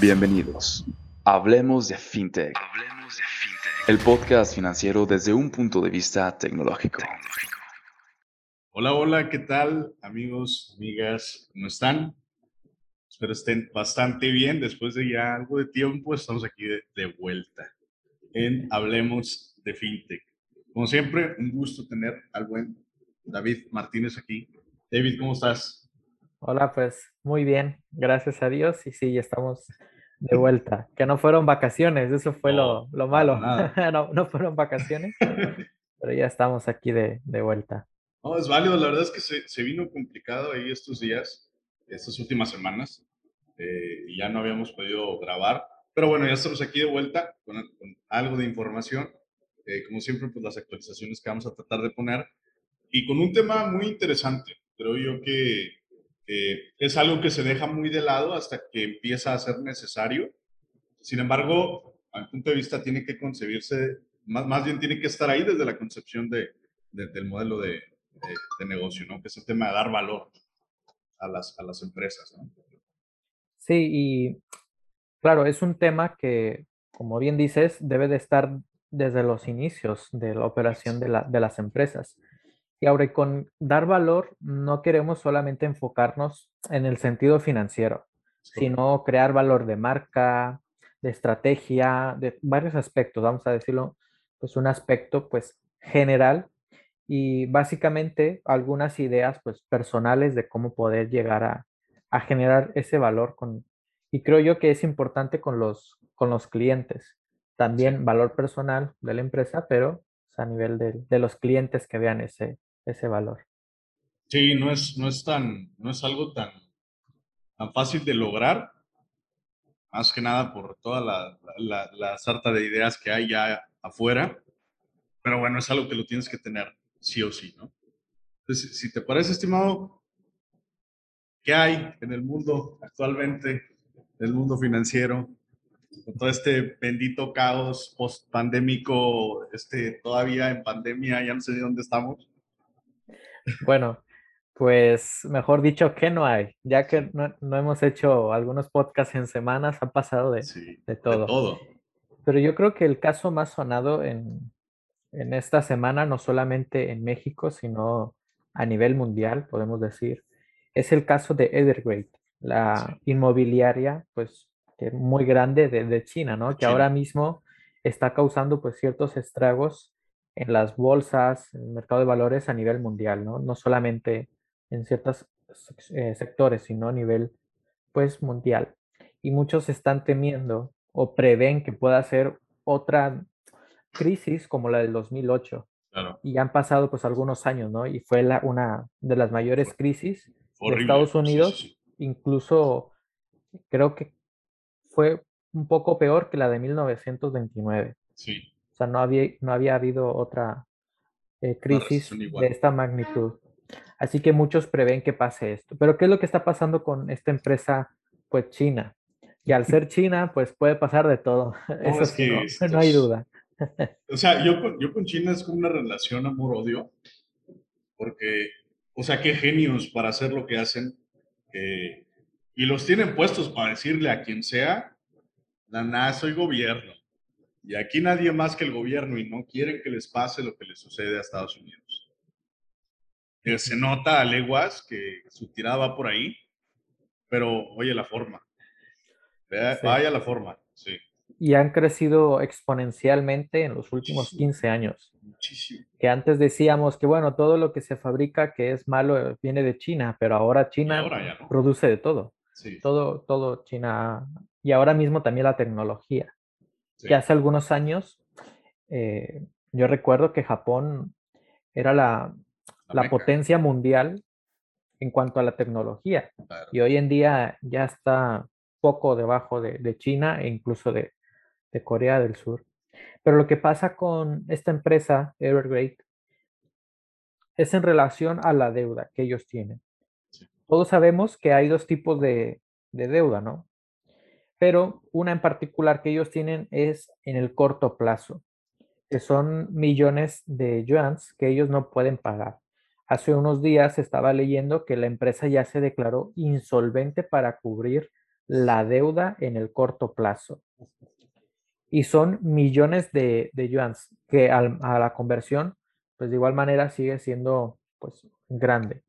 Bienvenidos. Hablemos de FinTech. Hablemos de FinTech. El podcast financiero desde un punto de vista tecnológico. Hola, hola, ¿qué tal amigos, amigas? ¿Cómo están? Espero estén bastante bien. Después de ya algo de tiempo, estamos aquí de, de vuelta en Hablemos de FinTech. Como siempre, un gusto tener al buen David Martínez aquí. David, ¿cómo estás? Hola, pues muy bien, gracias a Dios. Y sí, estamos de vuelta. Que no fueron vacaciones, eso fue lo, lo, malo. no, no, fueron vacaciones, pero ya estamos aquí de, de, vuelta. No, es válido. La verdad es que se, se vino complicado ahí estos días, estas últimas semanas, eh, y ya no habíamos podido grabar. Pero bueno, ya estamos aquí de vuelta con, con algo de información. Eh, como siempre, pues las actualizaciones que vamos a tratar de poner. Y con un tema muy interesante. Creo yo que es algo que se deja muy de lado hasta que empieza a ser necesario. Sin embargo, al punto de vista tiene que concebirse, más, más bien tiene que estar ahí desde la concepción de, del modelo de, de, negocio, ¿no? Que es el tema de dar valor a las, a las empresas, ¿no? Sí, y claro, es un tema que, como bien dices, debe de estar desde los inicios de la operación de, la, de las empresas. Y ahora, con dar valor, no queremos solamente enfocarnos en el sentido financiero, sino crear valor de marca, de estrategia, de varios aspectos, vamos a decirlo, pues un aspecto pues general y básicamente algunas ideas pues personales de cómo poder llegar a, a generar ese valor con, y creo yo que es importante con los, con los clientes. También valor personal de la empresa, pero pues, a nivel de, de los clientes que vean ese, ese valor. Sí, no es, no es, tan, no es algo tan, tan fácil de lograr, más que nada por toda la, la, sarta de ideas que hay ya afuera, pero bueno, es algo que lo tienes que tener sí o sí, ¿no? Entonces, si te parece, estimado, ¿qué hay en el mundo actualmente, en el mundo financiero, con todo este bendito caos post-pandémico, este, todavía en pandemia, ya no sé de dónde estamos? Bueno, pues mejor dicho que no hay, ya que no, no hemos hecho algunos podcasts en semanas, ha pasado de, sí, de, todo. de, todo. Pero yo creo que el caso más sonado en, en esta semana, no solamente en México, sino a nivel mundial, podemos decir, es el caso de Evergrande, la sí. inmobiliaria, pues muy grande de, de China, ¿no? Que ahora mismo está causando pues ciertos estragos en las bolsas, en el mercado de valores a nivel mundial, ¿no? No solamente en ciertos eh, sectores, sino a nivel, pues, mundial. Y muchos están temiendo o prevén que pueda ser otra crisis como la del 2008. Claro. Y han pasado, pues, algunos años, ¿no? Y fue la, una de las mayores crisis Horrible. de Estados Unidos. Sí, sí. Incluso creo que fue un poco peor que la de 1929. Sí sea, no había, no había habido otra eh, crisis de esta magnitud. Así que muchos prevén que pase esto. Pero ¿qué es lo que está pasando con esta empresa, pues China? Y al ser China, pues puede pasar de todo. No, Eso es que no, estos... no, hay duda. O sea, yo con, yo con China es como una relación amor-odio, porque, o sea, qué genios para hacer lo que hacen. Eh, y los tienen puestos para decirle a quien sea, la nada, soy gobierno y aquí nadie más que el gobierno y no quieren que les pase lo que les sucede a Estados Unidos. Que se nota a leguas que su tirada va por ahí, pero oye la forma. Vaya, sí. vaya la forma, sí. Y han crecido exponencialmente en los últimos Muchísimo. 15 años. Muchísimo. Que antes decíamos que, bueno, todo lo que se fabrica que es malo viene de China, pero ahora China ahora no. produce de todo. Sí. Todo, todo China. Y ahora mismo también la tecnología Sí. que hace algunos años eh, yo recuerdo que Japón era la, La la meca. potencia mundial en cuanto a la tecnología Claro. y hoy en día ya está poco debajo de, de China e incluso de, de Corea del Sur. Pero lo que pasa con esta empresa, Evergrande, es en relación a la deuda que ellos tienen. Sí. Todos sabemos que hay dos tipos de, de deuda, ¿no? Pero una en particular que ellos tienen es en el corto plazo, que son millones de yuans que ellos no pueden pagar. Hace unos días estaba leyendo que la empresa ya se declaró insolvente para cubrir la deuda en el corto plazo. Y son millones de, de yuans, que a la conversión, pues de igual manera sigue siendo pues grande.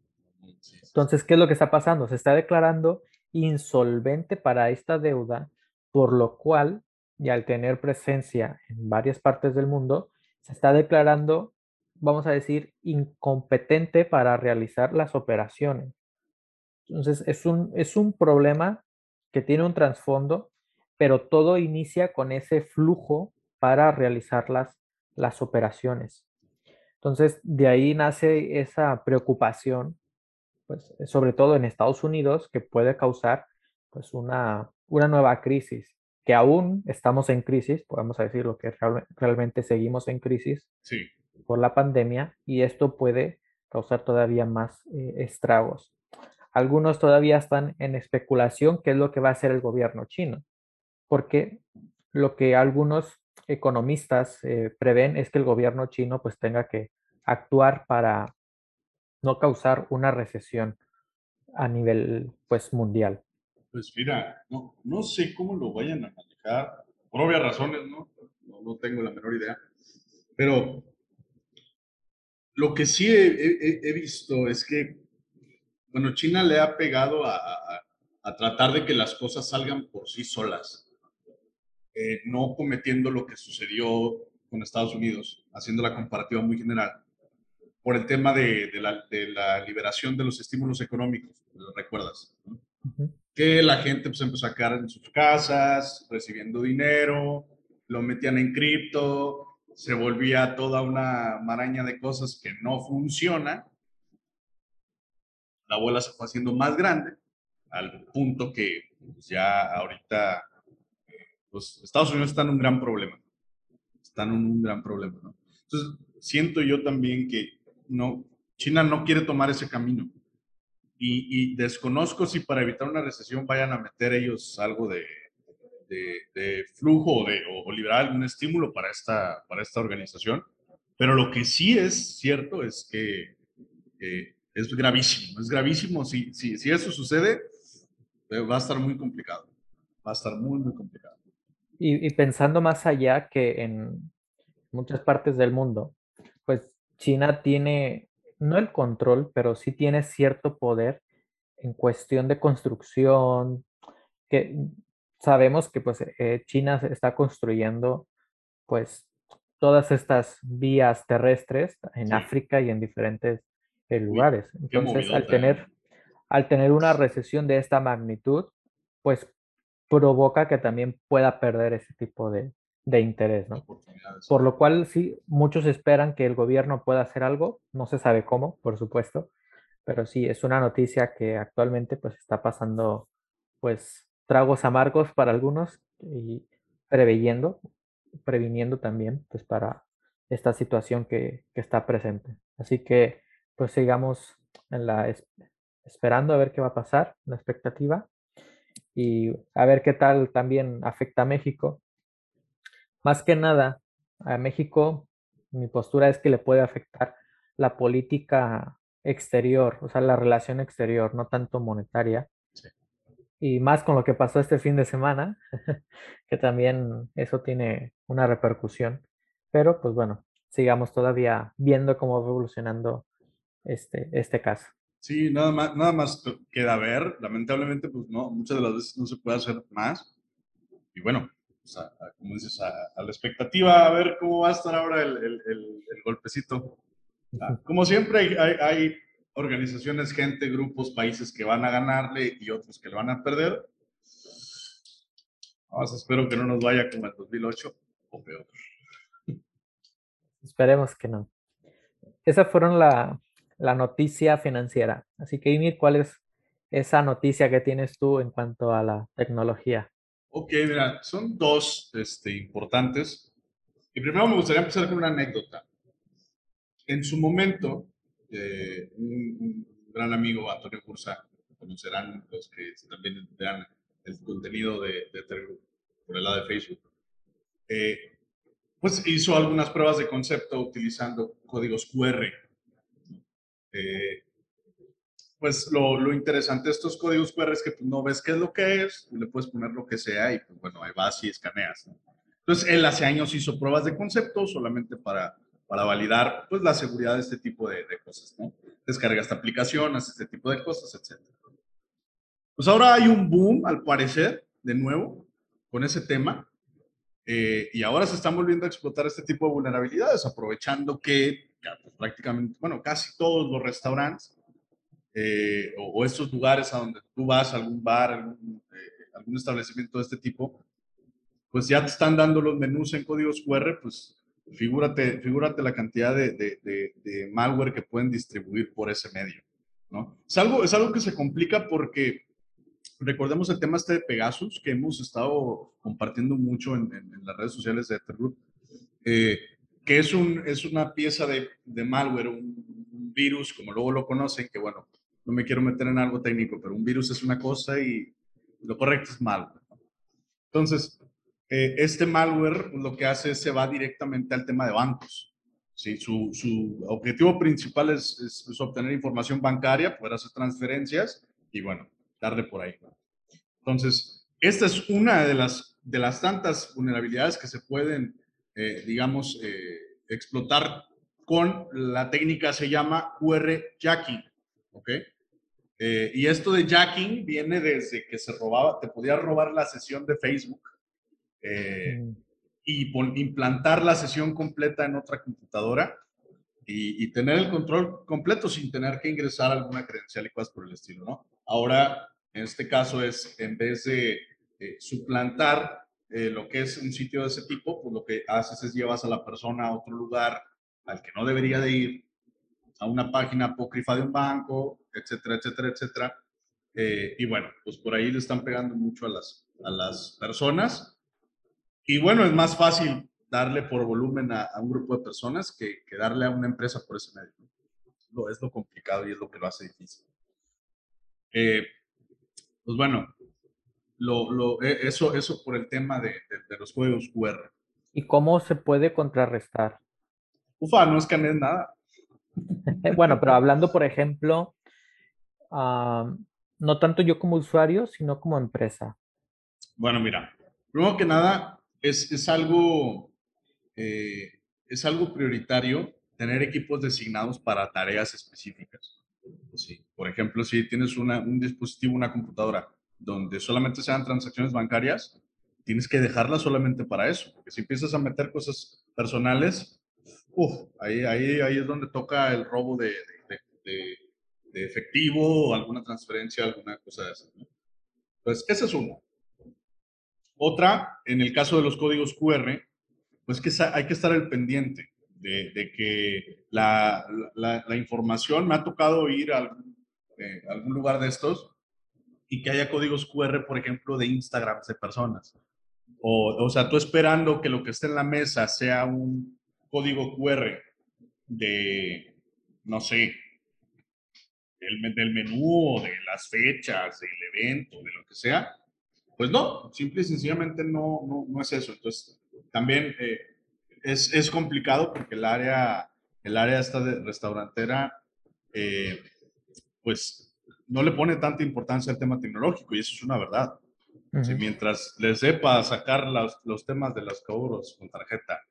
Entonces, ¿qué es lo que está pasando? Se está declarando insolvente para esta deuda, por lo cual, y al tener presencia en varias partes del mundo, se está declarando, vamos a decir, incompetente para realizar las operaciones. Entonces, es un, es un problema que tiene un trasfondo, pero todo inicia con ese flujo para realizar las, las operaciones. Entonces, de ahí nace esa preocupación, pues, sobre todo en Estados Unidos, que puede causar pues, una, una nueva crisis, que aún estamos en crisis, podemos decirlo que realmente seguimos en crisis por la pandemia, y esto puede causar todavía más eh, estragos. Algunos todavía están en especulación qué es lo que va a hacer el gobierno chino, porque lo que algunos economistas eh, prevén es que el gobierno chino pues tenga que actuar para no causar una recesión a nivel pues mundial. Pues mira, no, no sé cómo lo vayan a manejar, por obvias razones, ¿no? No, no tengo la menor idea, pero lo que sí he visto es que bueno, China le ha pegado a, tratar de que las cosas salgan por sí solas, eh, no cometiendo lo que sucedió con Estados Unidos, haciendo la comparativa muy general, por el tema de, la, liberación de los estímulos económicos, ¿lo recuerdas? Que la gente pues, empezó a quedar en sus casas, recibiendo dinero, lo metían en cripto, se volvía toda una maraña de cosas que no funciona la bola se fue haciendo más grande, al punto que pues, ya ahorita pues, Estados Unidos está en un gran problema. Están en un gran problema, ¿no? Entonces, siento yo también que China no quiere tomar ese camino. Y, desconozco si para evitar una recesión vayan a meter ellos algo de, flujo o, de, liberar algún estímulo para esta, organización. Pero lo que sí es cierto es que eh, es gravísimo, es gravísimo. Si, si, eso sucede, eh, va a estar muy complicado. Va a estar muy, muy complicado. Y, pensando más allá que en muchas partes del mundo, China tiene, no el control, pero sí tiene cierto poder en cuestión de construcción, que sabemos que pues eh, China está construyendo pues todas estas vías terrestres en África y en diferentes lugares. Entonces, al tener, al tener una recesión de esta magnitud, pues provoca que también pueda perder ese tipo de, de interés, ¿no? Por lo cual, sí, muchos esperan que el gobierno pueda hacer algo, no se sabe cómo, por supuesto, pero sí, es una noticia que actualmente pues está pasando, pues, tragos amargos para algunos y preveyendo, previniendo también, pues, para esta situación que, que está presente. Así que pues sigamos en la esperando a ver qué va a pasar, la expectativa y a ver qué tal también afecta a México. Más que nada, a México mi postura es que le puede afectar la política exterior, o sea, la relación exterior, no tanto monetaria. Y más con lo que pasó este fin de semana, que también eso tiene una repercusión. Pero pues bueno, sigamos todavía viendo cómo va evolucionando este, este caso. Sí, nada más, nada más queda ver. Lamentablemente, pues no, muchas de las veces no se puede hacer más. Y bueno, como dices, a, la expectativa, a ver cómo va a estar ahora el, el, el, golpecito. Ah, como siempre, hay, hay, organizaciones, gente, grupos, países que van a ganarle y otros que le van a perder. Vamos, espero que no nos vaya como el 2008 o peor. Esperemos que no. Esas fueron la, la noticia financiera. Así que, Ymir, ¿cuál es esa noticia que tienes tú en cuanto a la tecnología? Ok, mira, son dos este, importantes. Y primero me gustaría empezar con una anécdota. En su momento, eh, un, gran amigo, Antonio Cursa, conocerán los que también vean el contenido de, de por el lado de Facebook, eh, pues hizo algunas pruebas de concepto utilizando códigos QR eh, pues lo, lo, interesante de estos códigos QR es que no ves qué es lo que es, le puedes poner lo que sea y pues bueno, ahí vas y escaneas. Entonces, él hace años hizo pruebas de concepto solamente para, para validar pues la seguridad de este tipo de, de cosas, ¿no? Descarga esta aplicación, hace este tipo de cosas, etc. Pues ahora hay un boom, al parecer, de nuevo, con ese tema. Eh, y ahora se están volviendo a explotar este tipo de vulnerabilidades, aprovechando que pues, prácticamente, bueno, casi todos los restaurantes eh, o, estos lugares a donde tú vas, algún bar, algún, eh, algún, establecimiento de este tipo, pues ya te están dando los menús en códigos QR, pues figúrate, figúrate la cantidad de, de, de, malware que pueden distribuir por ese medio, ¿no? Es algo, es algo que se complica porque recordemos el tema este de Pegasus, que hemos estado compartiendo mucho en, en, las redes sociales de Etherroot, eh, que es, un, es una pieza de, de malware, un, un, virus, como luego lo conocen, que bueno, no me quiero meter en algo técnico, pero un virus es una cosa y lo correcto es malware. Entonces, eh, este malware lo que hace es se va directamente al tema de bancos. ¿sí? Su, su objetivo principal es, es, obtener información bancaria, poder hacer transferencias y bueno, darle por ahí. Entonces, esta es una de las, de las tantas vulnerabilidades que se pueden, eh, digamos, eh, explotar con la técnica se llama QR jacking. ¿Ok? Eh, y esto de jacking viene desde que se robaba, te podía robar la sesión de Facebook eh, y implantar la sesión completa en otra computadora y, tener el control completo sin tener que ingresar alguna credencial y cosas por el estilo, ¿no? Ahora, en este caso es, en vez de suplantar eh, lo que es un sitio de ese tipo, pues lo que haces es llevas a la persona a otro lugar al que no debería de ir a una página apócrifa de un banco, etcétera, etcétera, etcétera. Eh, y bueno, pues por ahí le están pegando mucho a las, a las personas. Y bueno, es más fácil darle por volumen a, un grupo de personas que, que, darle a una empresa por ese medio. Lo, es lo complicado y es lo que lo hace difícil. Eh, pues bueno, lo, lo, e, eso, eso por el tema de, de, los códigos QR. ¿Y cómo se puede contrarrestar? Ufa, no escanees nada. bueno, pero hablando, por ejemplo, no tanto yo como usuario, sino como empresa. Bueno, mira, primero que nada, es, es algo, eh, es algo prioritario tener equipos designados para tareas específicas. Sí. Por ejemplo, si tienes una, un dispositivo, una computadora, donde solamente sean transacciones bancarias, tienes que dejarla solamente para eso, porque si empiezas a meter cosas personales, uf, ahí, ahí, ahí es donde toca el robo de, efectivo alguna transferencia, alguna cosa de esa. ¿no? Pues esa es una. Otra, en el caso de los códigos QR, pues que hay que estar al pendiente de, que la, información, me ha tocado ir a algún, eh, algún lugar de estos y que haya códigos QR, por ejemplo, de Instagram de personas. O, o sea, tú esperando que lo que esté en la mesa sea un, código QR de, no sé, del, del menú o de las fechas, del evento, de lo que sea, pues no, simple y sencillamente no, no, no es eso. Entonces, también eh, es, es, complicado porque el área, el área esta de restaurantera, eh, pues no le pone tanta importancia al tema tecnológico y eso es una verdad. si mientras les sepa sacar los, los temas de los cobros con tarjeta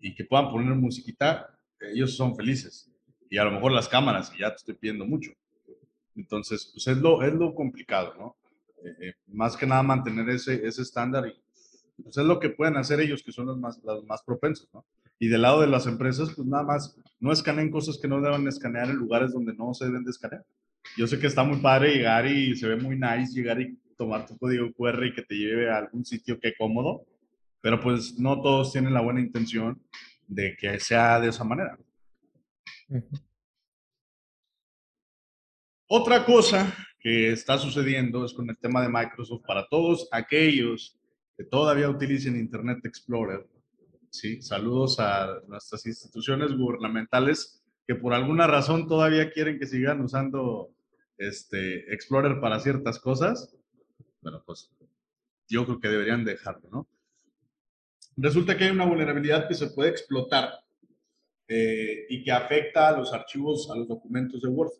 y que puedan poner musiquita, ellos son felices. Y a lo mejor las cámaras, y ya te estoy pidiendo mucho. Entonces, pues es lo, es lo complicado, ¿no? Eh, eh, más que nada mantener ese, ese estándar y pues es lo que pueden hacer ellos, que son los más, los más propensos, ¿no? Y del lado de las empresas, pues nada más, no escaneen cosas que no deben escanear en lugares donde no se deben de escanear. Yo sé que está muy padre llegar y se ve muy nice llegar y tomar tu código QR y que te lleve a algún sitio que cómodo, pero pues no todos tienen la buena intención de que sea de esa manera. Otra cosa que está sucediendo es con el tema de Microsoft para todos aquellos que todavía utilicen Internet Explorer. ¿sí? Saludos a nuestras instituciones gubernamentales que por alguna razón todavía quieren que sigan usando este Explorer para ciertas cosas. Bueno, pues yo creo que deberían dejarlo, ¿no? Resulta que hay una vulnerabilidad que se puede explotar eh, y que afecta a los archivos, a los documentos de Word.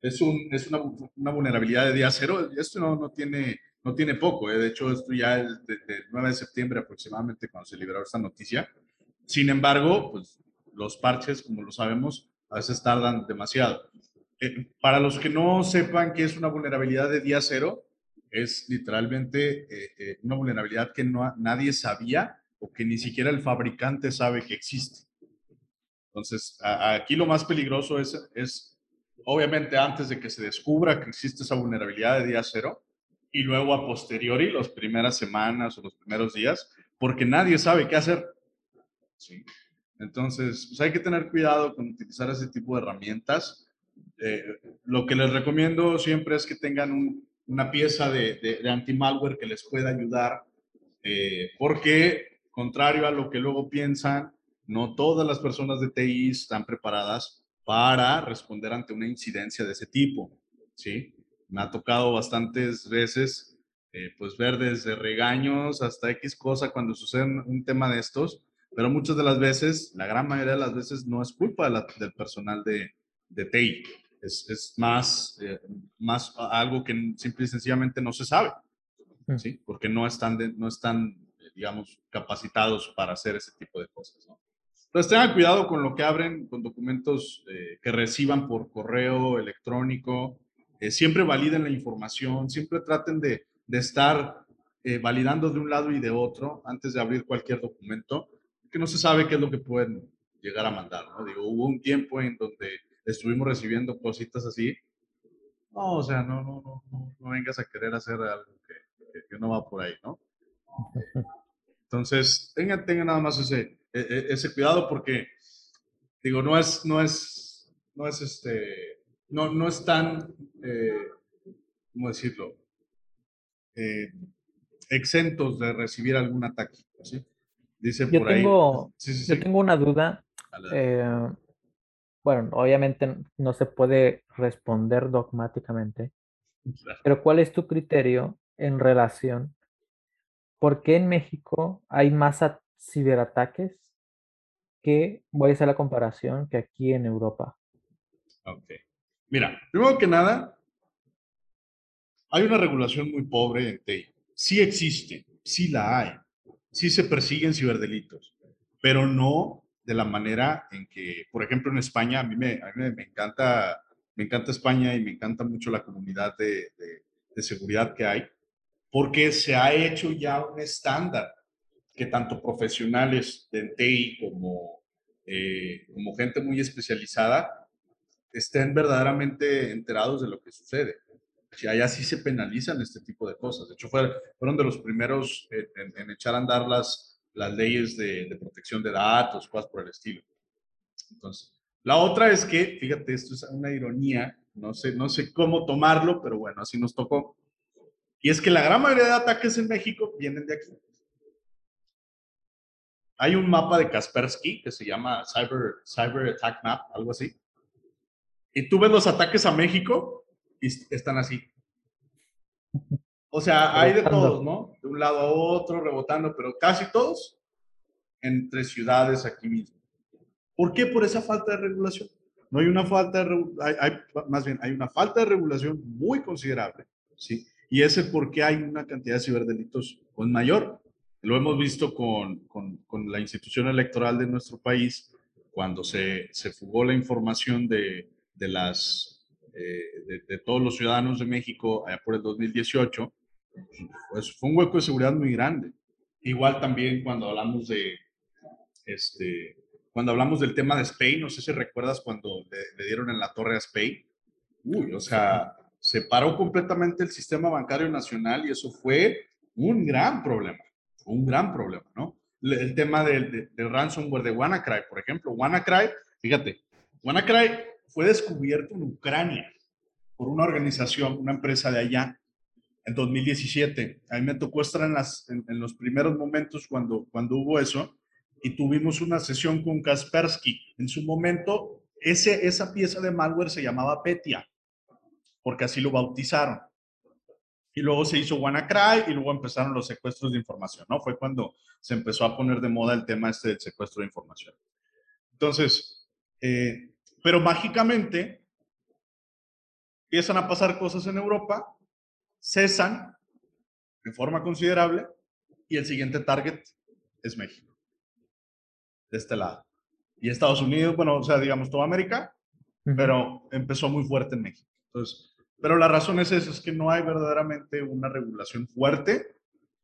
es, un, es una, una, vulnerabilidad de día cero. Esto no, no, tiene, no tiene poco. ¿eh? De hecho, esto ya es desde el 9 de septiembre aproximadamente cuando se liberó esta noticia. Sin embargo, pues los parches, como lo sabemos, a veces tardan demasiado. Eh, para los que no sepan qué es una vulnerabilidad de día cero, es literalmente eh, eh, una vulnerabilidad que no, nadie sabía o que ni siquiera el fabricante sabe que existe. Entonces, aquí lo más peligroso es, es, obviamente, antes de que se descubra que existe esa vulnerabilidad de día cero y luego a posteriori, las primeras semanas o los primeros días, porque nadie sabe qué hacer. Entonces, pues hay que tener cuidado con utilizar ese tipo de herramientas. Eh, lo que les recomiendo siempre es que tengan una pieza de, de, anti-malware que les pueda ayudar, eh, porque contrario a lo que luego piensan, no todas las personas de TI están preparadas para responder ante una incidencia de ese tipo, ¿sí? Me ha tocado bastantes veces, eh, pues ver desde regaños hasta X cosa cuando sucede un tema de estos, pero muchas de las veces, la gran mayoría de las veces, no es culpa del personal de, de TI. Es, es más, eh, más algo que simple y sencillamente no se sabe, mm. ¿sí? Porque no están, no están, digamos, capacitados para hacer ese tipo de cosas, ¿no? Entonces tengan cuidado con lo que abren, con documentos eh, que reciban por correo electrónico. Eh, siempre validen la información, siempre traten de, de estar validando de un lado y de otro antes de abrir cualquier documento que no se sabe qué es lo que pueden llegar a mandar, ¿no? Digo, hubo un tiempo en donde estuvimos recibiendo cositas así. No, o sea, no, no, no, no, vengas a querer hacer algo que, que, no va por ahí, ¿no? Entonces, tengan, tengan nada más ese, e, e, ese cuidado porque, digo, no es, no es, no es este, no, no es tan, eh, ¿cómo decirlo? Eh, exentos de recibir algún ataque, ¿sí? Dice yo por tengo, Yo tengo una duda. Eh, bueno, obviamente no se puede responder dogmáticamente, pero ¿cuál es tu criterio en relación? ¿Por qué en México hay más ciberataques que, voy a hacer la comparación, que aquí en Europa? Ok. Mira, primero que nada, hay una regulación muy pobre en TI. Sí existe, sí la hay sí se persiguen ciberdelitos, pero no de la manera en que, por ejemplo, en España, a mí me, a mí me encanta, me encanta España y me encanta mucho la comunidad de, de, seguridad que hay, porque se ha hecho ya un estándar que tanto profesionales de TI como, eh, como gente muy especializada estén verdaderamente enterados de lo que sucede si allá sí se penalizan este tipo de cosas. De hecho, fueron de los primeros en, echar a andar las, las leyes de, protección de datos, cosas por el estilo. Entonces, la otra es que, fíjate, esto es una ironía, no sé, no sé cómo tomarlo, pero bueno, así nos tocó. Y es que la gran mayoría de ataques en México vienen de aquí. Hay un mapa de Kaspersky que se llama Cyber, Cyber Attack Map, algo así. Y tú ves los ataques a México y están así. O sea, hay de todos, ¿no? De un lado a otro, rebotando, pero casi todos entre ciudades aquí mismo. ¿Por qué? Por esa falta de regulación. No hay una falta de, hay, más bien, hay una falta de regulación muy considerable, ¿sí? Y ese por qué hay una cantidad de ciberdelitos pues mayor. Lo hemos visto con, con, con la institución electoral de nuestro país, cuando se, se fugó la información de, de las eh, de, todos los ciudadanos de México allá por el 2018, pues fue un hueco de seguridad muy grande. Igual también cuando hablamos de, este, cuando hablamos del tema de Spain, no sé si recuerdas cuando le, dieron en la torre a Spain, uy, o sea, se paró completamente el sistema bancario nacional y eso fue un gran problema, un gran problema, ¿no? El tema del, del ransomware de WannaCry, por ejemplo, WannaCry, fíjate, WannaCry fue descubierto en Ucrania por una organización, una empresa de allá, en 2017. A mí me tocó estar en, las, en, los primeros momentos cuando, cuando hubo eso y tuvimos una sesión con Kaspersky. En su momento, ese, esa pieza de malware se llamaba Petia, porque así lo bautizaron. Y luego se hizo WannaCry y luego empezaron los secuestros de información, ¿no? Fue cuando se empezó a poner de moda el tema este del secuestro de información. Entonces, eh, pero mágicamente, empiezan a pasar cosas en Europa, cesan de forma considerable y el siguiente target es México, de este lado. Y Estados Unidos, bueno, o sea, digamos toda América, pero empezó muy fuerte en México. Entonces, pero la razón es esa, es que no hay verdaderamente una regulación fuerte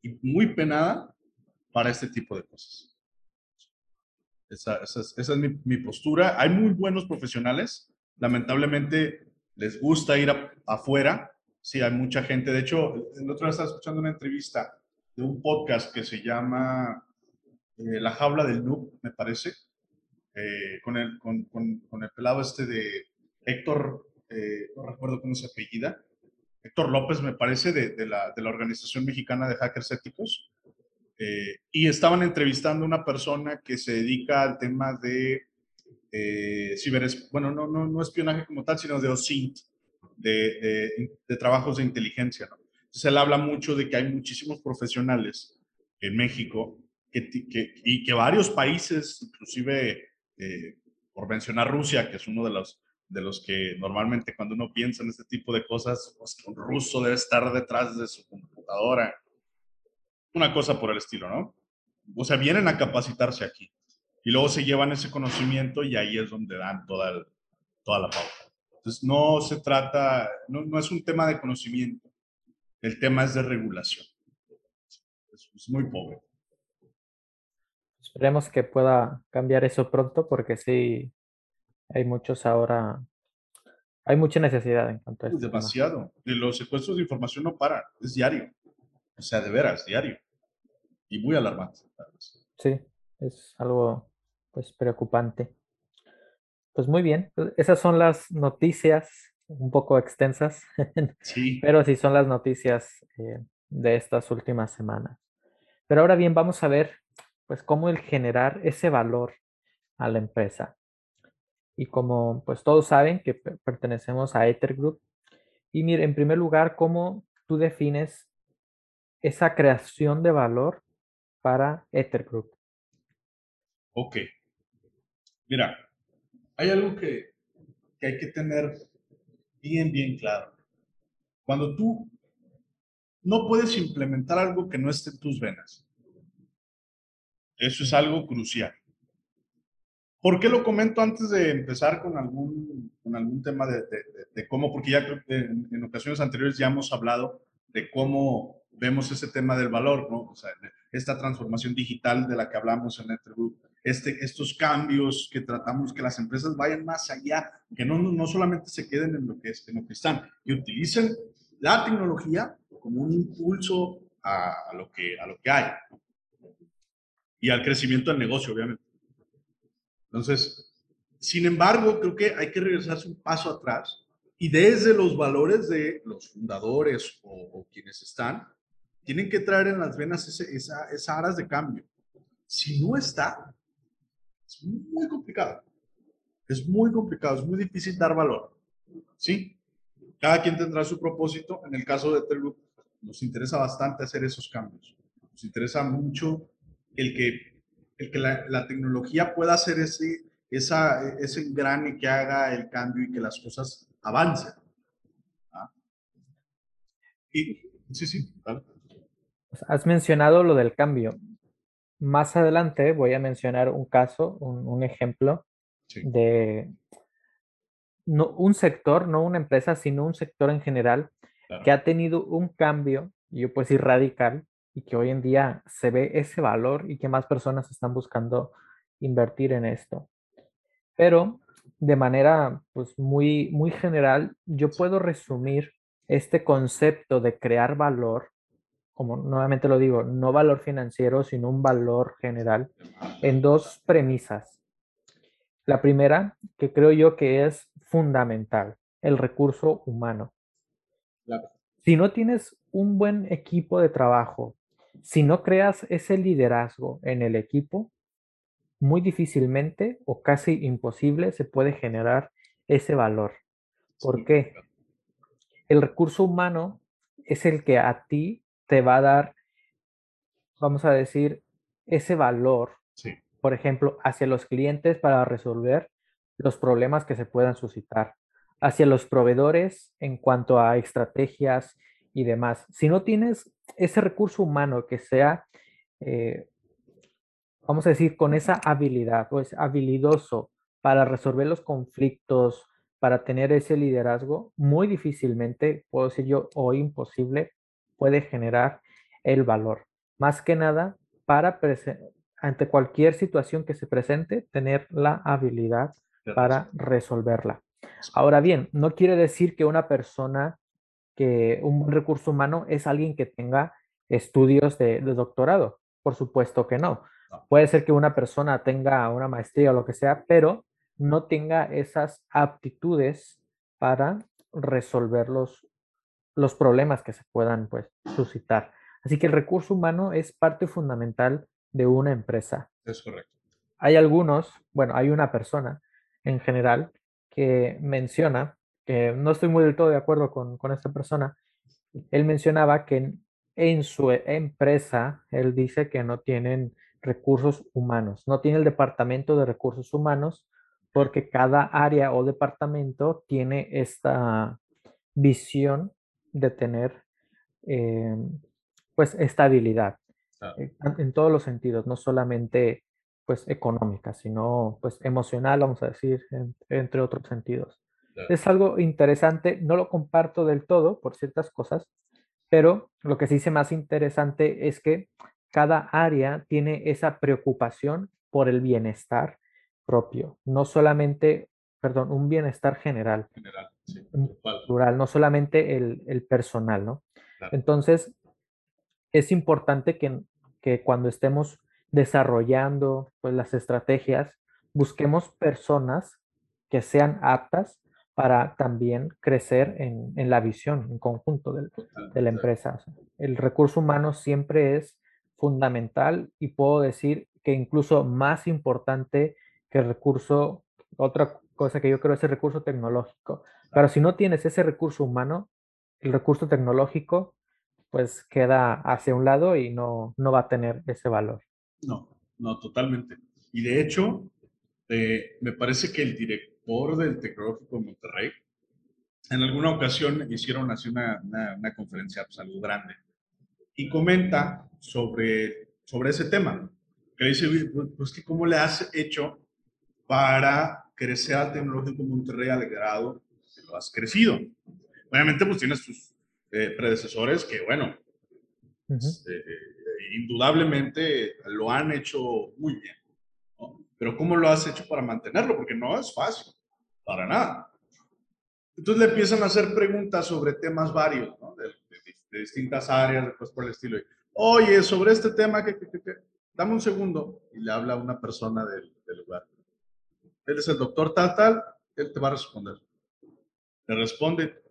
y muy penada para este tipo de cosas. Esa, es, mi, postura. Hay muy buenos profesionales. Lamentablemente les gusta ir afuera. Sí, hay mucha gente. De hecho, el otro día estaba escuchando una entrevista de un podcast que se llama eh, La Jaula del Noob, me parece, eh, con, el, con, el pelado este de Héctor, eh, no recuerdo cómo se apellida, Héctor López, me parece, de, la, de la Organización Mexicana de Hackers Éticos. Eh, y estaban entrevistando a una persona que se dedica al tema de eh, bueno, no, no, no espionaje como tal, sino de OSINT, de, de, trabajos de inteligencia. ¿no? Entonces él habla mucho de que hay muchísimos profesionales en México que, que, y que varios países, inclusive eh, por mencionar Rusia, que es uno de los, de los que normalmente cuando uno piensa en este tipo de cosas, pues un ruso debe estar detrás de su computadora una cosa por el estilo, ¿no? O sea, vienen a capacitarse aquí y luego se llevan ese conocimiento y ahí es donde dan toda, toda la pauta. Entonces, no se trata, no, es un tema de conocimiento, el tema es de regulación. Es, muy pobre. Esperemos que pueda cambiar eso pronto porque sí, hay muchos ahora, hay mucha necesidad en cuanto a esto. Demasiado. Los secuestros de información no paran, es diario. O sea, de veras, diario y muy alarmante. Sí, es algo pues preocupante. Pues muy bien, pues, esas son las noticias un poco extensas, sí. pero sí son las noticias eh, de estas últimas semanas. Pero ahora bien, vamos a ver pues cómo el generar ese valor a la empresa. Y como pues todos saben que pertenecemos a Ether Group, y mire, en primer lugar, cómo tú defines esa creación de valor para Ether Group? Ok. Mira, hay algo que, que hay que tener bien, bien claro. Cuando tú no puedes implementar algo que no esté en tus venas. Eso es algo crucial. ¿Por qué lo comento antes de empezar con algún, con algún tema de, de, cómo? Porque ya en, en, ocasiones anteriores ya hemos hablado de cómo vemos ese tema del valor, ¿no? O sea, esta transformación digital de la que hablamos en Group, este, estos cambios que tratamos que las empresas vayan más allá, que no, no solamente se queden en lo, que es, en lo que están, que utilicen la tecnología como un impulso a, lo, que, a lo que hay y al crecimiento del negocio, obviamente. Entonces, sin embargo, creo que hay que regresarse un paso atrás y desde los valores de los fundadores o, o quienes están, tienen que traer en las venas esa, esa aras de cambio. Si no está, es muy complicado. Es muy complicado, es muy difícil dar valor. ¿Sí? Cada quien tendrá su propósito. En el caso de Telgroup, nos interesa bastante hacer esos cambios. Nos interesa mucho el que, el que la, tecnología pueda hacer ese, esa, ese engrane que haga el cambio y que las cosas avancen. ¿Ah? Y, sí, sí, Has mencionado lo del cambio. Más adelante voy a mencionar un caso, un, ejemplo de no, un sector, no una empresa, sino un sector en general que ha tenido un cambio, yo pues decir radical, y que hoy en día se ve ese valor y que más personas están buscando invertir en esto. Pero de manera pues muy, muy general, yo puedo resumir este concepto de crear valor como nuevamente lo digo, no valor financiero, sino un valor general, en dos premisas. La primera, que creo yo que es fundamental, el recurso humano. Si no tienes un buen equipo de trabajo, si no creas ese liderazgo en el equipo, muy difícilmente o casi imposible se puede generar ese valor. ¿Por qué? El recurso humano es el que a ti te va a dar, vamos a decir, ese valor, por ejemplo, hacia los clientes para resolver los problemas que se puedan suscitar, hacia los proveedores en cuanto a estrategias y demás. Si no tienes ese recurso humano que sea, eh, vamos a decir, con esa habilidad o es habilidoso para resolver los conflictos, para tener ese liderazgo, muy difícilmente, puedo decir yo, o imposible, puede generar el valor. Más que nada, para ante cualquier situación que se presente, tener la habilidad para resolverla. Ahora bien, no quiere decir que una persona, que un recurso humano es alguien que tenga estudios de, doctorado. Por supuesto que no. Puede ser que una persona tenga una maestría o lo que sea, pero no tenga esas aptitudes para resolver los, los problemas que se puedan pues, suscitar. Así que el recurso humano es parte fundamental de una empresa. Es correcto. Hay algunos, bueno, hay una persona en general que menciona, que no estoy muy del todo de acuerdo con, con esta persona, él mencionaba que en, su empresa, él dice que no tienen recursos humanos, no tiene el departamento de recursos humanos porque cada área o departamento tiene esta visión de tener eh, pues estabilidad eh, en todos los sentidos, no solamente pues económica, sino pues emocional, vamos a decir, entre otros sentidos. Es algo interesante, no lo comparto del todo por ciertas cosas, pero lo que sí dice más interesante es que cada área tiene esa preocupación por el bienestar propio, no solamente, perdón, un bienestar general, general sí, plural, no solamente el, el personal, ¿no? Entonces, es importante que, que cuando estemos desarrollando pues, las estrategias, busquemos personas que sean aptas para también crecer en, en la visión en conjunto de, de la empresa. El recurso humano siempre es fundamental y puedo decir que incluso más importante que el recurso, otra cosa que yo creo es el recurso tecnológico. Pero si no tienes ese recurso humano, el recurso tecnológico, pues queda hacia un lado y no, no va a tener ese valor. No, no, totalmente. Y de hecho, eh, me parece que el director del Tecnológico de Monterrey, en alguna ocasión hicieron así una, una, conferencia pues, algo grande y comenta sobre, sobre ese tema. Que dice, pues, pues que cómo le has hecho para crecer al Tecnológico de Monterrey al grado que lo has crecido. Obviamente, pues tienes tus eh, predecesores que, bueno, este, indudablemente lo han hecho muy bien. Pero ¿cómo lo has hecho para mantenerlo? Porque no es fácil, para nada. Entonces le empiezan a hacer preguntas sobre temas varios, de, distintas áreas, después por el estilo. Oye, sobre este tema, que, dame un segundo. Y le habla una persona del, lugar. Él es el doctor tal, tal, él te va a responder. Le responde,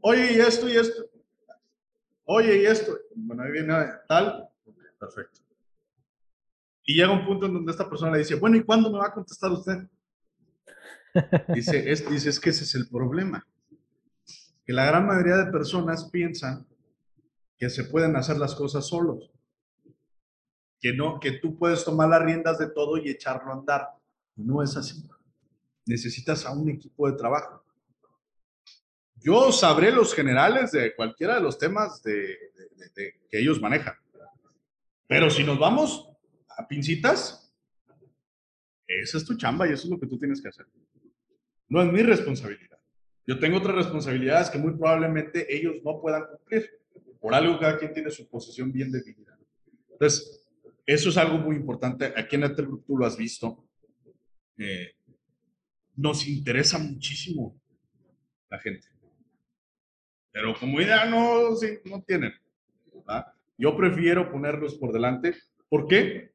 oye, y esto, y esto. Oye, y esto. Bueno, ahí viene tal, perfecto. Y llega un punto en donde esta persona le dice, bueno, ¿y cuándo me va a contestar usted? Dice, es, dice, es que ese es el problema. Que la gran mayoría de personas piensan que se pueden hacer las cosas solos. Que no, que tú puedes tomar las riendas de todo y echarlo a andar. No es así. Necesitas a un equipo de trabajo. Yo sabré los generales de cualquiera de los temas de, que ellos manejan. Pero si nos vamos a pincitas, esa es tu chamba y eso es lo que tú tienes que hacer. No es mi responsabilidad. Yo tengo otras responsabilidades que muy probablemente ellos no puedan cumplir. Por algo cada quien tiene su posición bien definida. Entonces, eso es algo muy importante. Aquí en este tú lo has visto. Eh, nos interesa muchísimo la gente. Pero como idea no, sí, no tienen. Yo prefiero ponerlos por delante. ¿Por qué?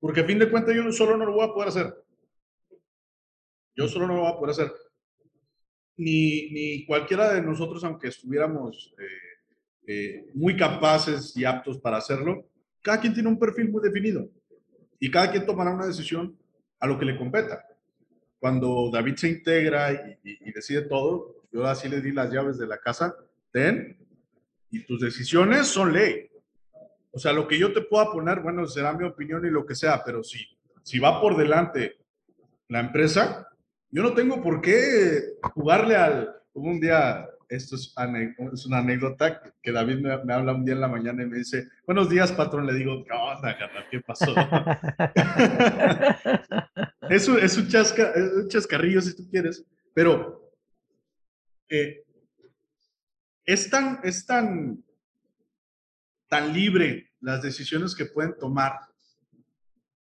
Porque a fin de cuentas yo solo no lo voy a poder hacer. Yo solo no lo voy a poder hacer. Ni, ni cualquiera de nosotros, aunque estuviéramos eh, eh, muy capaces y aptos para hacerlo, cada quien tiene un perfil muy definido y cada quien tomará una decisión a lo que le competa. Cuando David se integra y, y decide todo, yo así le di las llaves de la casa, ten, y tus decisiones son ley. O sea, lo que yo te pueda poner, bueno, será mi opinión y lo que sea, pero si, si va por delante la empresa, yo no tengo por qué jugarle al... Hubo un día, esto es, es una anécdota que David me, habla un día en la mañana y me dice, buenos días, patrón. Le digo, ¿qué onda, ¿Qué pasó? es, un, es, un chasca, es un chascarrillo si tú quieres, pero eh, es tan, es tan, tan libre las decisiones que pueden tomar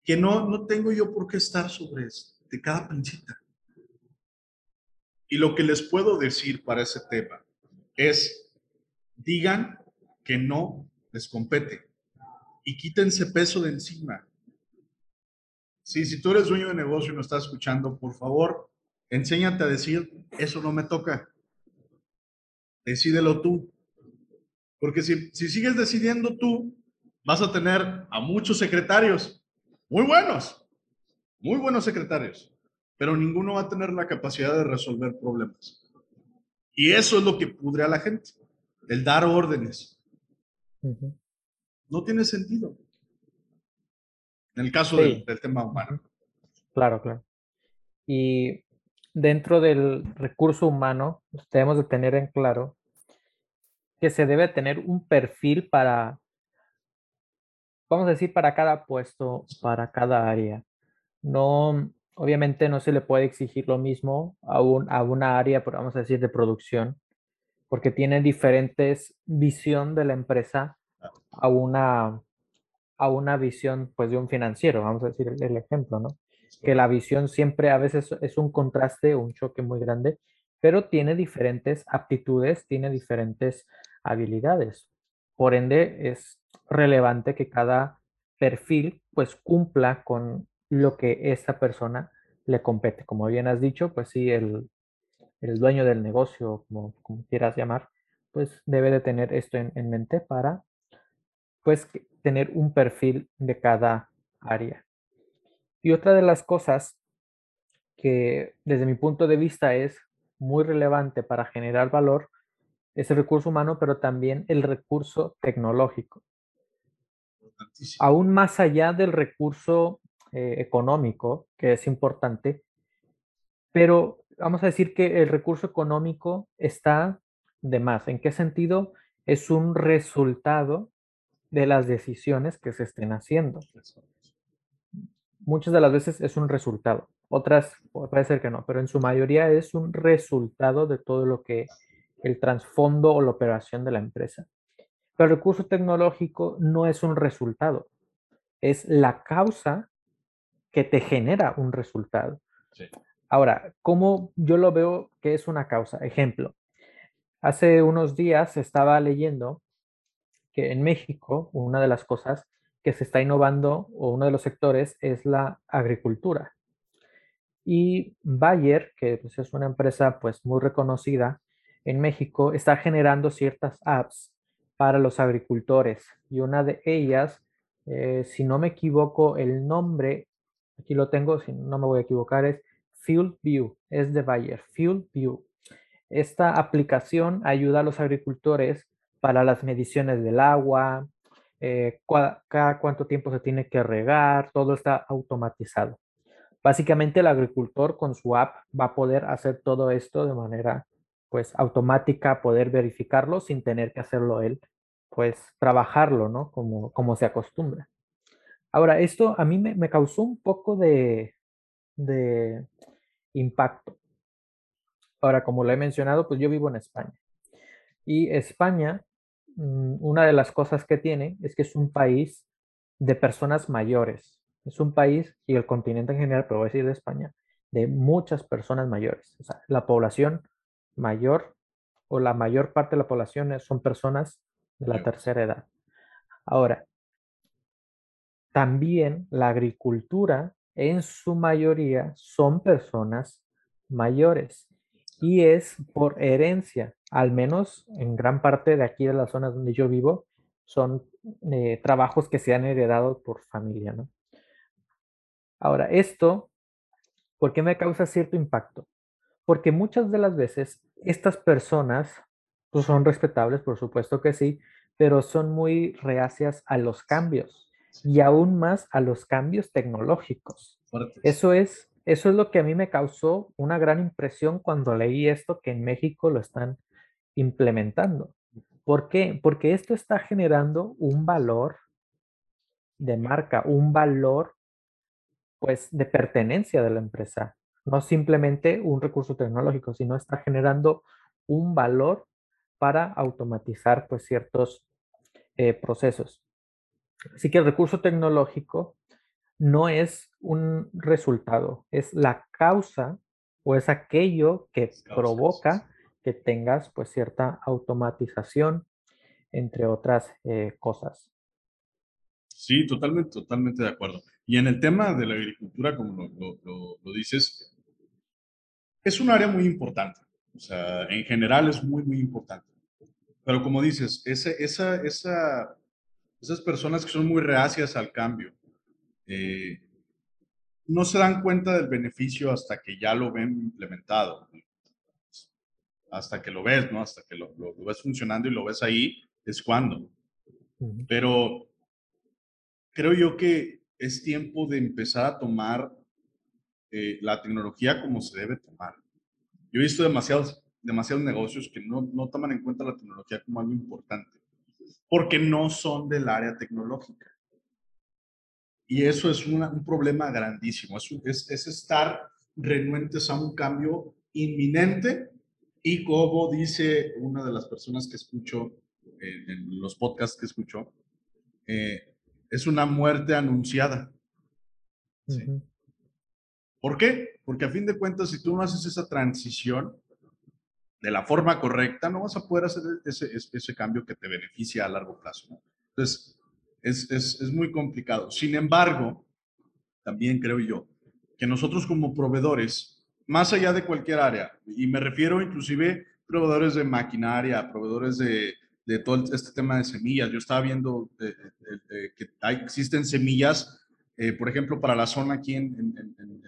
que no, no tengo yo por qué estar sobre de cada pincita. Y lo que les puedo decir para ese tema es, digan que no les compete y quítense peso de encima. Sí, si tú eres dueño de negocio y no estás escuchando, por favor, enséñate a decir, eso no me toca. Decídelo tú. Porque si, si sigues decidiendo tú, vas a tener a muchos secretarios, muy buenos, muy buenos secretarios, pero ninguno va a tener la capacidad de resolver problemas. Y eso es lo que pudre a la gente, el dar órdenes. No tiene sentido. En el caso del, tema humano. Claro, claro. Y dentro del recurso humano, debemos de tener en claro que se debe tener un perfil para, vamos a decir, para cada puesto, para cada área. No, obviamente no se le puede exigir lo mismo a, un, a una área, vamos a decir, de producción, porque tiene diferentes visión de la empresa a una, a una visión pues de un financiero, vamos a decir el, ejemplo, ¿no? Que la visión siempre a veces es un contraste, un choque muy grande, pero tiene diferentes aptitudes, tiene diferentes habilidades. Por ende, es relevante que cada perfil pues cumpla con lo que esta persona le compete. Como bien has dicho, pues sí, el, dueño del negocio, como, quieras llamar, pues debe de tener esto en, en mente para pues tener un perfil de cada área. Y otra de las cosas que desde mi punto de vista es muy relevante para generar valor es el recurso humano, pero también el recurso tecnológico. Aún más allá del recurso eh, económico, que es importante, pero vamos a decir que el recurso económico está de más. ¿En qué sentido? Es un resultado de las decisiones que se estén haciendo. Muchas de las veces es un resultado, otras puede ser que no, pero en su mayoría es un resultado de todo lo que el trasfondo o la operación de la empresa. Pero el recurso tecnológico no es un resultado, es la causa que te genera un resultado. Ahora, ¿cómo yo lo veo que es una causa? Ejemplo, hace unos días estaba leyendo que en México una de las cosas que se está innovando o uno de los sectores es la agricultura. Y Bayer, que pues, es una empresa pues muy reconocida en México, está generando ciertas apps para los agricultores y una de ellas, eh, si no me equivoco, el nombre aquí lo tengo, si no me voy a equivocar, es Field View, es de Bayer, Field View. Esta aplicación ayuda a los agricultores para las mediciones del agua, eh, cada cuánto tiempo se tiene que regar, todo está automatizado. Básicamente el agricultor con su app va a poder hacer todo esto de manera pues automática, poder verificarlo sin tener que hacerlo él, pues trabajarlo, ¿no? Como, como se acostumbra. Ahora, esto a mí me, causó un poco de, impacto. Ahora, como lo he mencionado, pues yo vivo en España. Y España, mm, una de las cosas que tiene es que es un país de personas mayores. Es un país, y el continente en general, pero voy a decir de España, de muchas personas mayores. O sea, la población mayor o la mayor parte de la población son personas de la tercera edad. Ahora, también la agricultura en su mayoría son personas mayores y es por herencia, al menos en gran parte de aquí de las zonas donde yo vivo, son eh, trabajos que se han heredado por familia, ¿no? Ahora, esto, ¿por qué me causa cierto impacto? Porque muchas de las veces estas personas pues son respetables, por supuesto que sí, pero son muy reacias a los cambios y aún más a los cambios tecnológicos. Eso es eso es lo que a mí me causó una gran impresión cuando leí esto que en México lo están implementando. ¿Por qué? Porque esto está generando un valor de marca, un valor pues de pertenencia de la empresa, no simplemente un recurso tecnológico, sino está generando un valor para automatizar pues ciertos eh, procesos. Así que el recurso tecnológico no es un resultado, es la causa o es aquello que provoca que tengas pues cierta automatización, entre otras eh, cosas. Sí, totalmente, totalmente de acuerdo. Y en el tema de la agricultura, como lo, dices, es un área muy importante. O sea, en general es muy, muy importante. Pero como dices, esa, esa, esas personas que son muy reacias al cambio, eh, no se dan cuenta del beneficio hasta que ya lo ven implementado. Hasta que lo ves, ¿no? Hasta que lo, lo ves funcionando y lo ves ahí, es cuando. Pero creo yo que es tiempo de empezar a tomar eh, la tecnología como se debe tomar. Yo he visto demasiados, demasiados negocios que no, no toman en cuenta la tecnología como algo importante, porque no son del área tecnológica. Y eso es un problema grandísimo. Es, es, es, estar renuentes a un cambio inminente y como dice una de las personas que escucho eh, en los podcasts que escucho, eh, es una muerte anunciada. ¿Por qué? Porque a fin de cuentas, si tú no haces esa transición de la forma correcta, no vas a poder hacer ese, ese cambio que te beneficia a largo plazo. Entonces, es, es, es muy complicado. Sin embargo, también creo yo que nosotros como proveedores, más allá de cualquier área, y me refiero inclusive proveedores de maquinaria, proveedores de, de todo este tema de semillas. Yo estaba viendo que hay, existen semillas, eh, por ejemplo, para la zona aquí en,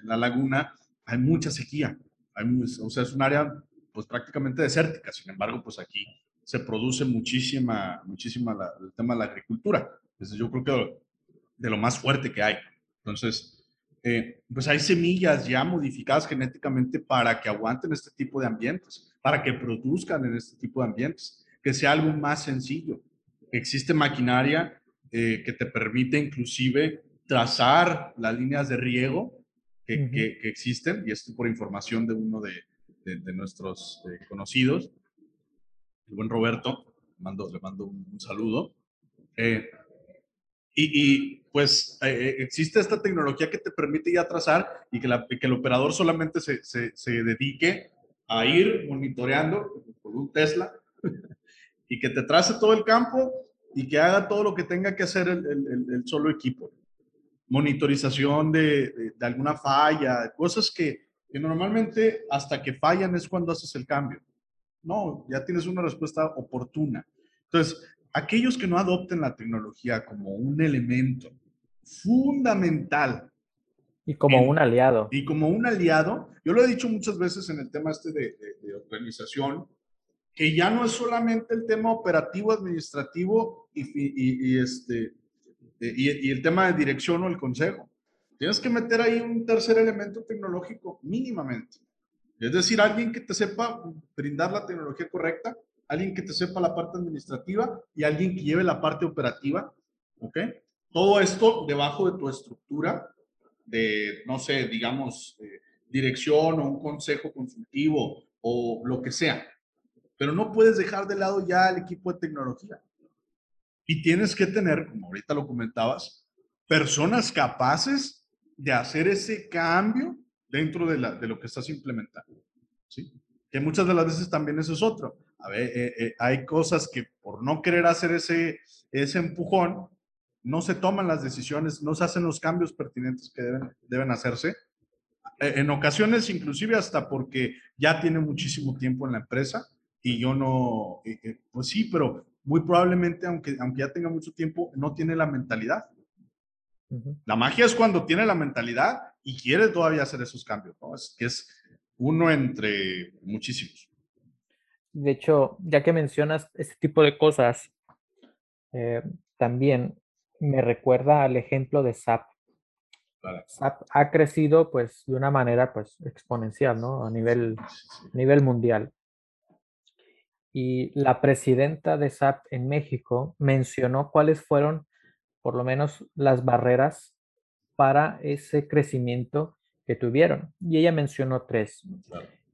la laguna, hay mucha sequía. Hay, o sea, es un área pues prácticamente desértica. Sin embargo, pues aquí se produce muchísima, muchísima el tema de la agricultura. Entonces yo creo que de lo más fuerte que hay. Entonces, eh, pues hay semillas ya modificadas genéticamente para que aguanten este tipo de ambientes, para que produzcan en este tipo de ambientes que sea algo más sencillo. Existe maquinaria eh, que te permite inclusive trazar las líneas de riego que, que, existen, y esto por información de uno de, de, nuestros eh, conocidos, el buen Roberto, mando, le mando un, saludo. Eh, y, y, pues existe esta tecnología que te permite ya trazar y que, la, que el operador solamente se, se, se dedique a ir monitoreando con un Tesla y que te trace todo el campo y que haga todo lo que tenga que hacer el, el, solo equipo. Monitorización de, de, alguna falla, cosas que, que, normalmente hasta que fallan es cuando haces el cambio. No, ya tienes una respuesta oportuna. Entonces, aquellos que no adopten la tecnología como un elemento fundamental. Y como un aliado. Y como un aliado, yo lo he dicho muchas veces en el tema este de, de organización, que ya no es solamente el tema operativo, administrativo y, este, y, el tema de dirección o el consejo. Tienes que meter ahí un tercer elemento tecnológico mínimamente. Es decir, alguien que te sepa brindar la tecnología correcta, alguien que te sepa la parte administrativa y alguien que lleve la parte operativa. ¿Ok? Todo esto debajo de tu estructura de, no sé, digamos, eh, dirección o un consejo consultivo o lo que sea pero no puedes dejar de lado ya el equipo de tecnología. Y tienes que tener, como ahorita lo comentabas, personas capaces de hacer ese cambio dentro de, la, de lo que estás implementando. ¿sí? Que muchas de las veces también eso es otro. Eh, eh, hay cosas que por no querer hacer ese, ese empujón, no se toman las decisiones, no se hacen los cambios pertinentes que deben, deben hacerse. Eh, en ocasiones, inclusive hasta porque ya tiene muchísimo tiempo en la empresa y yo no, eh, pues sí, pero muy probablemente, aunque, aunque ya tenga mucho tiempo, no tiene la mentalidad. La magia es cuando tiene la mentalidad y quiere todavía hacer esos cambios, ¿no? Es que es uno entre muchísimos. De hecho, ya que mencionas este tipo de cosas, eh, también me recuerda al ejemplo de SAP. SAP ha crecido pues de una manera pues exponencial, ¿no? A nivel, nivel mundial. Y la presidenta de SAP en México mencionó cuáles fueron por lo menos las barreras para ese crecimiento que tuvieron. Y ella mencionó tres.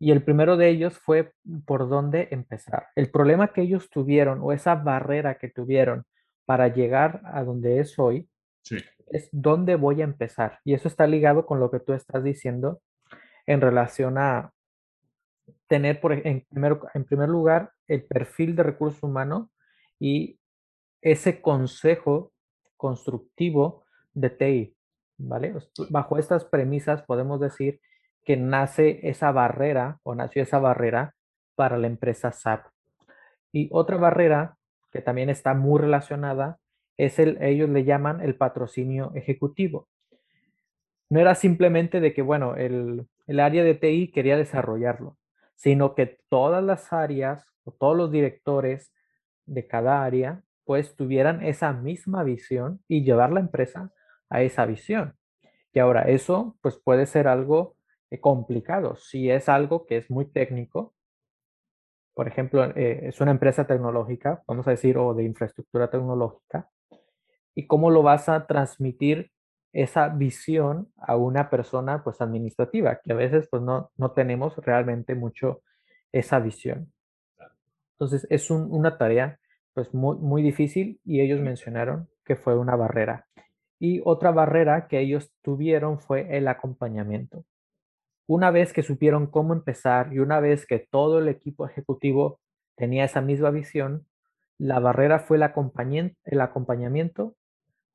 Y el primero de ellos fue por dónde empezar. El problema que ellos tuvieron o esa barrera que tuvieron para llegar a donde es hoy es dónde voy a empezar. Y eso está ligado con lo que tú estás diciendo en relación a tener, por, en, en primer lugar, el perfil de recursos humanos y ese consejo constructivo de TI. ¿vale? Bajo estas premisas podemos decir que nace esa barrera o nació esa barrera para la empresa SAP. Y otra barrera que también está muy relacionada es el, ellos le llaman el patrocinio ejecutivo. No era simplemente de que, bueno, el, el área de TI quería desarrollarlo, sino que todas las áreas o todos los directores de cada área pues tuvieran esa misma visión y llevar la empresa a esa visión. Y ahora eso pues puede ser algo eh, complicado. Si es algo que es muy técnico, por ejemplo, eh, es una empresa tecnológica, vamos a decir, o de infraestructura tecnológica, ¿y cómo lo vas a transmitir esa visión a una persona pues administrativa, que a veces pues no, no tenemos realmente mucho esa visión? Entonces es una tarea pues muy, muy difícil y ellos mencionaron que fue una barrera. Y otra barrera que ellos tuvieron fue el acompañamiento. Una vez que supieron cómo empezar y una vez que todo el equipo ejecutivo tenía esa misma visión, la barrera fue el acompañamiento, el acompañamiento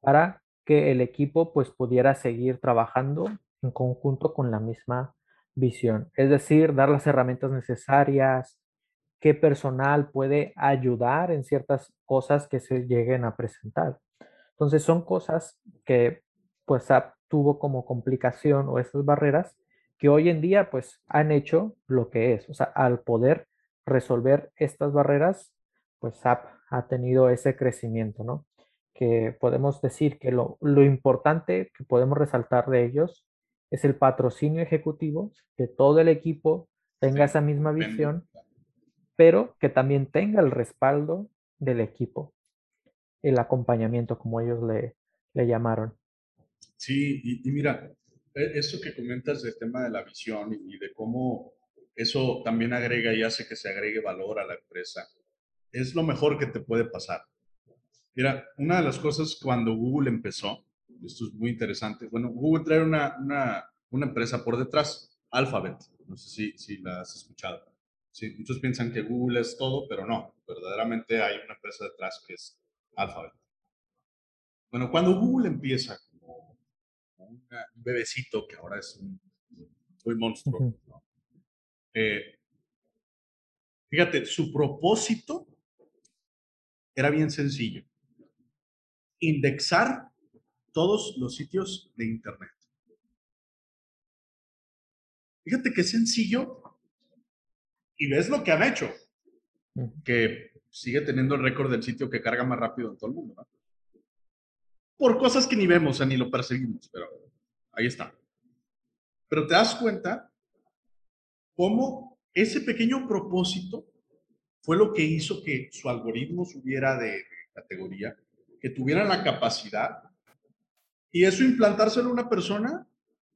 para que el equipo pues pudiera seguir trabajando en conjunto con la misma visión. Es decir, dar las herramientas necesarias, qué personal puede ayudar en ciertas cosas que se lleguen a presentar. Entonces son cosas que pues tuvo como complicación o esas barreras que hoy en día pues han hecho lo que es. O sea, al poder resolver estas barreras, pues SAP ha tenido ese crecimiento, ¿no? Que podemos decir que lo, lo importante que podemos resaltar de ellos es el patrocinio ejecutivo, que todo el equipo tenga esa misma visión pero que también tenga el respaldo del equipo, el acompañamiento, como ellos le, llamaron. Sí, y, mira, e, eso que comentas del tema de la visión y de cómo eso también agrega y hace que se agregue valor a la empresa, es lo mejor que te puede pasar. Mira, una de las cosas cuando Google empezó, esto es muy interesante, bueno, Google trae una, una, una empresa por detrás, Alphabet, no sé si, si la has escuchado. Sí, muchos piensan que Google es todo, pero no. Verdaderamente hay una empresa detrás que es Alphabet. Bueno, cuando Google empieza como, un bebecito que ahora es un, muy monstruo, eh, fíjate, su propósito era bien sencillo. Indexar todos los sitios de Internet. Fíjate qué sencillo y ves lo que han hecho, que sigue teniendo el récord del sitio que carga más rápido en todo el mundo. Por cosas que ni vemos, ni lo perseguimos, pero ahí está. Pero te das cuenta cómo ese pequeño propósito fue lo que hizo que su algoritmo subiera de categoría, que tuvieran la capacidad y eso implantárselo a una persona.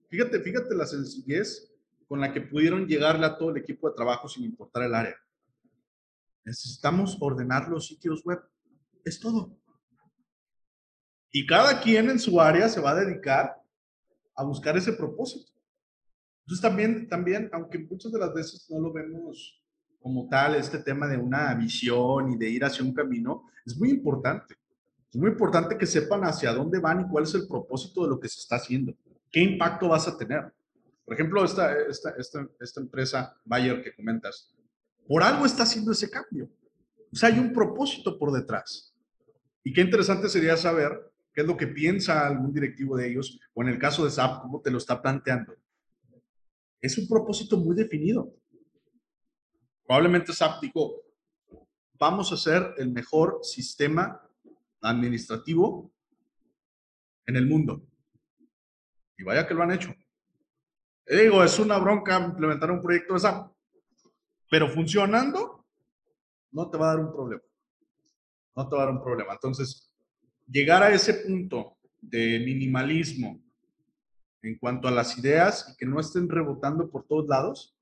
Fíjate, fíjate la sencillez con la que pudieron llegarle a todo el equipo de trabajo sin importar el área. Necesitamos ordenar los sitios web. Es todo. Y cada quien en su área se va a dedicar a buscar ese propósito. Entonces también, también, aunque muchas de las veces no lo vemos como tal, este tema de una visión y de ir hacia un camino, es muy importante. Es muy importante que sepan hacia dónde van y cuál es el propósito de lo que se está haciendo. ¿Qué impacto vas a tener? Por ejemplo, esta, empresa Bayer que comentas, por algo está haciendo ese cambio. O sea, hay un propósito por detrás. Y qué interesante sería saber qué es lo que piensa algún directivo de ellos, o en el caso de SAP, cómo te lo está planteando. Es un propósito muy definido. Probablemente SAP dijo, vamos a hacer el mejor sistema administrativo en el mundo. Y vaya que lo han hecho. Digo, es una bronca implementar un proyecto de SAP, pero funcionando, no te va a dar un problema. No te va a dar un problema. Entonces, llegar a ese punto de minimalismo en cuanto a las ideas y que no estén rebotando por todos lados,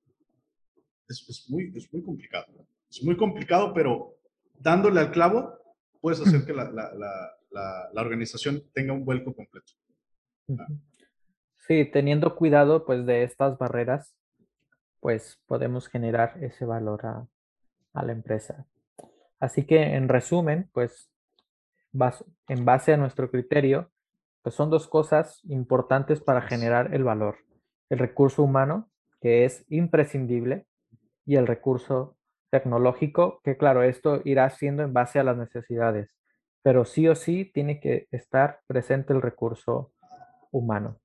es, muy, es muy complicado. Es muy complicado, pero dándole al clavo, puedes hacer que la organización tenga un vuelco completo. Sí, teniendo cuidado pues de estas barreras, pues podemos generar ese valor a, la empresa. Así que en resumen, pues en base a nuestro criterio, pues son dos cosas importantes para generar el valor. El recurso humano, que es imprescindible, y el recurso tecnológico, que claro, esto irá siendo en base a las necesidades, pero sí o sí tiene que estar presente el recurso humano.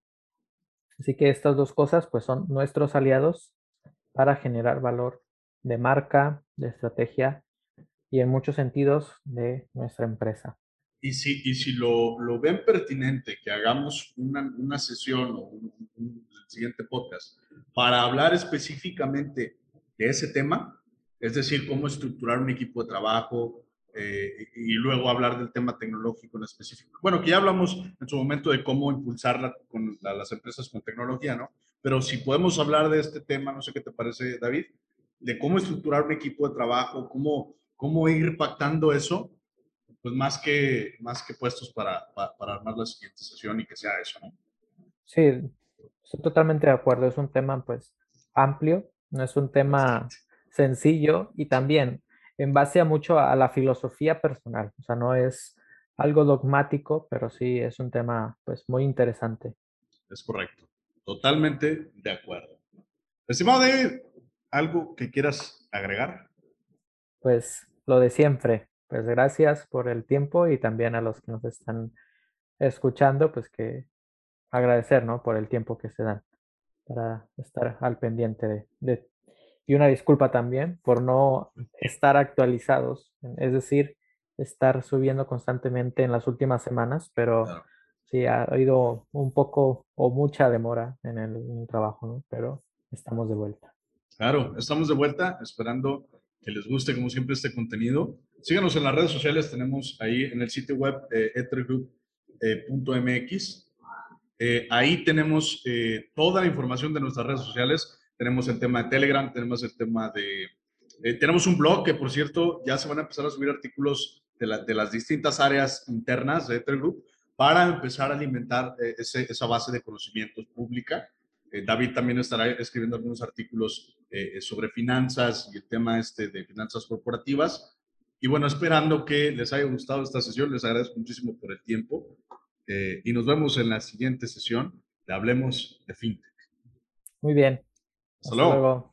Así que estas dos cosas pues son nuestros aliados para generar valor de marca, de estrategia y en muchos sentidos de nuestra empresa. Y si, y si lo, lo ven pertinente que hagamos una, una sesión o un, un, siguiente podcast para hablar específicamente de ese tema, es decir, cómo estructurar un equipo de trabajo eh, y luego hablar del tema tecnológico en específico. Bueno, que ya hablamos en su momento de cómo impulsar con las empresas con tecnología, ¿no? Pero si podemos hablar de este tema, no sé qué te parece, David, de cómo estructurar un equipo de trabajo, cómo, cómo ir pactando eso, pues más que, más que puestos para, para, armar la siguiente sesión y que sea eso, ¿no? Sí, estoy totalmente de acuerdo. Es un tema, pues, amplio, no es un tema sencillo y también en base a mucho a la filosofía personal. O sea, no es algo dogmático, pero sí es un tema, pues, muy interesante. Es correcto. Totalmente de acuerdo. Estimado David, ¿algo que quieras agregar? Pues lo de siempre, pues gracias por el tiempo y también a los que nos están escuchando, pues que agradecer, ¿no? Por el tiempo que se dan para estar al pendiente de, y una disculpa también por no estar actualizados, es decir, estar subiendo constantemente en las últimas semanas, pero sí ha habido un poco o mucha demora en el, en el trabajo, ¿no? Pero estamos de vuelta. Claro, estamos de vuelta esperando que les guste como siempre este contenido. Síganos en las redes sociales, tenemos ahí en el sitio web eh, ethergroup.mx. Eh, ahí tenemos eh, toda la información de nuestras redes sociales. Tenemos el tema de Telegram, tenemos el tema de... Eh, tenemos un blog que, por cierto, ya se van a empezar a subir artículos de, de las distintas áreas internas de Ethergroup para empezar a alimentar ese, esa base de conocimientos pública. David también estará escribiendo algunos artículos sobre finanzas y el tema este de finanzas corporativas. Y bueno, esperando que les haya gustado esta sesión, les agradezco muchísimo por el tiempo eh, y nos vemos en la siguiente sesión de Hablemos de FinTech. Muy bien. Hasta, luego.